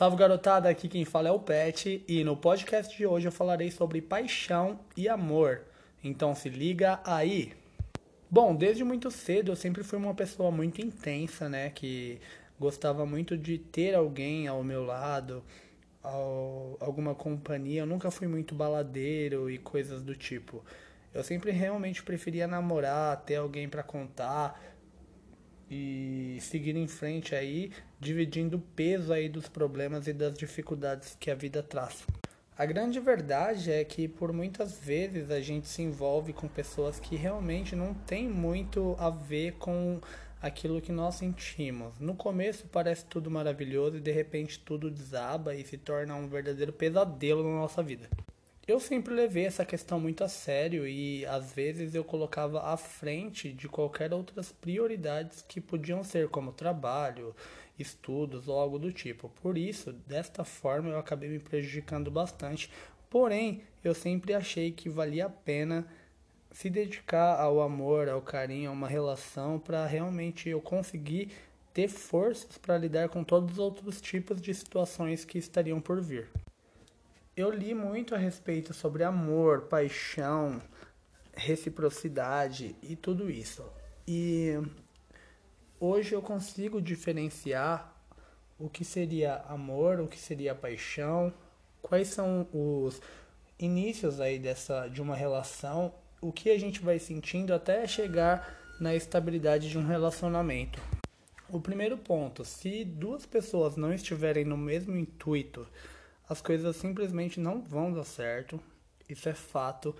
Salve garotada, aqui quem fala é o Pet e no podcast de hoje eu falarei sobre paixão e amor. Então se liga aí. Bom, desde muito cedo eu sempre fui uma pessoa muito intensa, né, que gostava muito de ter alguém ao meu lado, ao, alguma companhia. Eu nunca fui muito baladeiro e coisas do tipo. Eu sempre realmente preferia namorar, ter alguém para contar, e seguir em frente aí, dividindo o peso aí dos problemas e das dificuldades que a vida traz. A grande verdade é que por muitas vezes a gente se envolve com pessoas que realmente não tem muito a ver com aquilo que nós sentimos. No começo parece tudo maravilhoso e de repente tudo desaba e se torna um verdadeiro pesadelo na nossa vida. Eu sempre levei essa questão muito a sério e às vezes eu colocava à frente de qualquer outras prioridades que podiam ser como trabalho, estudos ou algo do tipo. Por isso, desta forma eu acabei me prejudicando bastante. Porém, eu sempre achei que valia a pena se dedicar ao amor, ao carinho, a uma relação para realmente eu conseguir ter forças para lidar com todos os outros tipos de situações que estariam por vir. Eu li muito a respeito sobre amor, paixão, reciprocidade e tudo isso. E hoje eu consigo diferenciar o que seria amor, o que seria paixão, quais são os inícios aí dessa de uma relação, o que a gente vai sentindo até chegar na estabilidade de um relacionamento. O primeiro ponto, se duas pessoas não estiverem no mesmo intuito, as coisas simplesmente não vão dar certo. Isso é fato.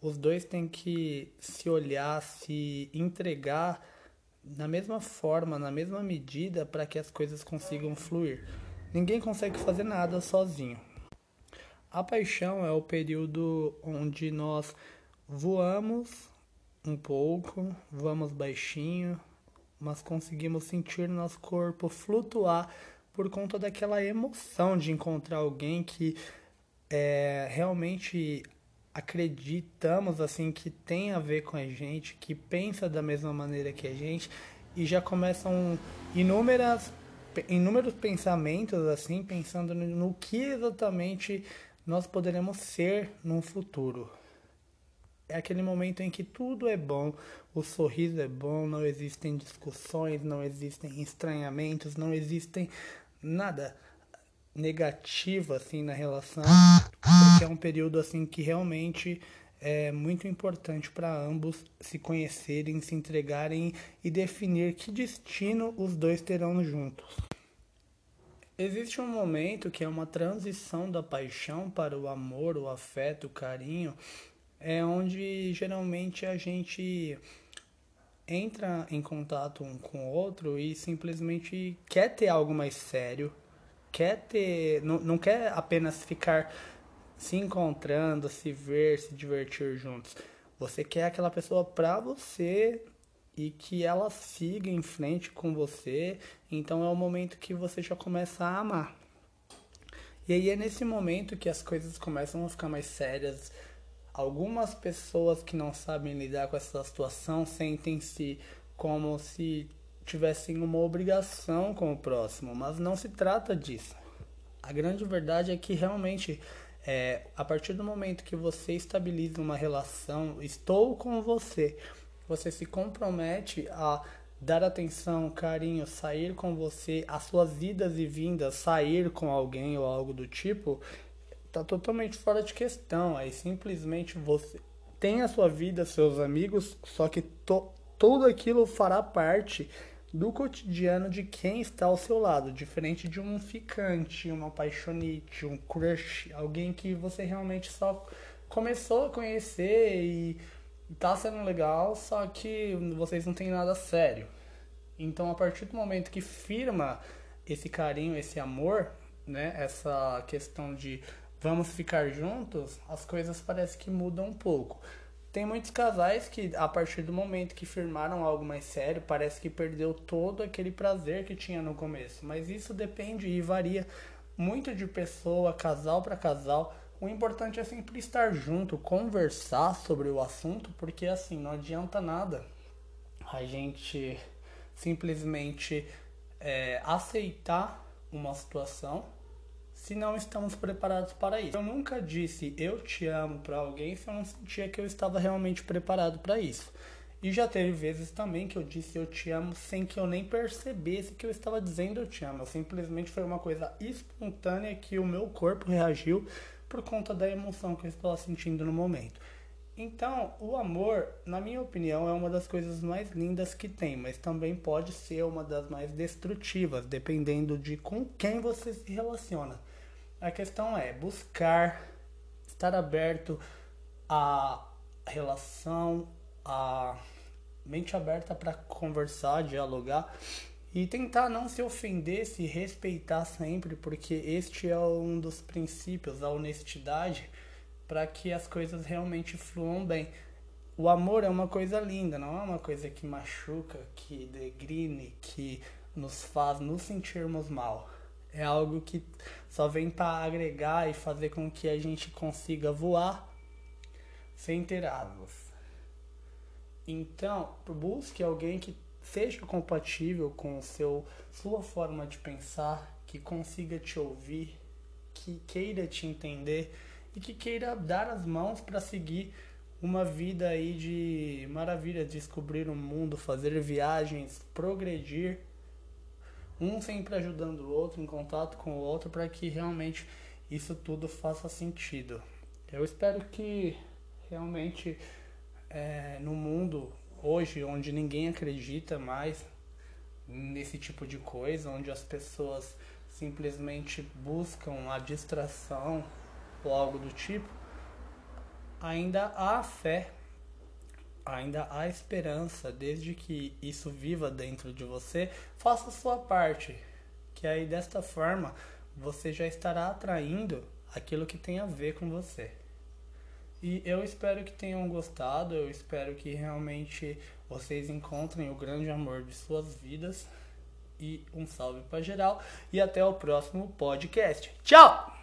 Os dois têm que se olhar, se entregar na mesma forma, na mesma medida para que as coisas consigam fluir. Ninguém consegue fazer nada sozinho. A paixão é o período onde nós voamos um pouco, vamos baixinho, mas conseguimos sentir nosso corpo flutuar por conta daquela emoção de encontrar alguém que é, realmente acreditamos assim que tem a ver com a gente, que pensa da mesma maneira que a gente e já começam inúmeras inúmeros pensamentos assim, pensando no que exatamente nós poderemos ser no futuro. É aquele momento em que tudo é bom, o sorriso é bom, não existem discussões, não existem estranhamentos, não existem nada negativo assim na relação, porque é um período assim que realmente é muito importante para ambos se conhecerem, se entregarem e definir que destino os dois terão juntos. Existe um momento que é uma transição da paixão para o amor, o afeto, o carinho, é onde geralmente a gente entra em contato um com o outro e simplesmente quer ter algo mais sério, quer ter, não, não quer apenas ficar se encontrando, se ver, se divertir juntos. Você quer aquela pessoa pra você e que ela siga em frente com você. Então é o momento que você já começa a amar. E aí é nesse momento que as coisas começam a ficar mais sérias, Algumas pessoas que não sabem lidar com essa situação sentem-se como se tivessem uma obrigação com o próximo, mas não se trata disso. A grande verdade é que realmente, é, a partir do momento que você estabiliza uma relação, estou com você, você se compromete a dar atenção, carinho, sair com você, as suas idas e vindas, sair com alguém ou algo do tipo, tá totalmente fora de questão. Aí simplesmente você tem a sua vida, seus amigos, só que to, tudo aquilo fará parte do cotidiano de quem está ao seu lado, diferente de um ficante, uma apaixonite, um crush, alguém que você realmente só começou a conhecer e tá sendo legal, só que vocês não têm nada sério. Então, a partir do momento que firma esse carinho, esse amor, né, essa questão de vamos ficar juntos, as coisas parecem que mudam um pouco. Tem muitos casais que, a partir do momento que firmaram algo mais sério, parece que perdeu todo aquele prazer que tinha no começo. Mas isso depende e varia muito de pessoa, casal para casal. O importante é sempre estar junto, conversar sobre o assunto, porque assim, não adianta nada a gente simplesmente é, aceitar uma situação se não estamos preparados para isso. Eu nunca disse eu te amo para alguém se eu não sentia que eu estava realmente preparado para isso. E já teve vezes também que eu disse eu te amo sem que eu nem percebesse que eu estava dizendo eu te amo. Simplesmente foi uma coisa espontânea que o meu corpo reagiu por conta da emoção que eu estava sentindo no momento. Então, o amor, na minha opinião, é uma das coisas mais lindas que tem, mas também pode ser uma das mais destrutivas, dependendo de com quem você se relaciona. A questão é buscar estar aberto à relação, à mente aberta para conversar, dialogar e tentar não se ofender, se respeitar sempre, porque este é um dos princípios, a honestidade, para que as coisas realmente fluam bem. O amor é uma coisa linda, não é uma coisa que machuca, que degrine, que nos faz nos sentirmos mal é algo que só vem para agregar e fazer com que a gente consiga voar sem ter asas. Então, busque alguém que seja compatível com seu sua forma de pensar, que consiga te ouvir, que queira te entender e que queira dar as mãos para seguir uma vida aí de maravilha, descobrir o mundo, fazer viagens, progredir um sempre ajudando o outro, em contato com o outro, para que realmente isso tudo faça sentido. Eu espero que realmente é, no mundo hoje, onde ninguém acredita mais nesse tipo de coisa, onde as pessoas simplesmente buscam a distração ou algo do tipo, ainda há fé ainda há esperança, desde que isso viva dentro de você, faça a sua parte, que aí desta forma você já estará atraindo aquilo que tem a ver com você. E eu espero que tenham gostado, eu espero que realmente vocês encontrem o grande amor de suas vidas. E um salve para geral e até o próximo podcast. Tchau!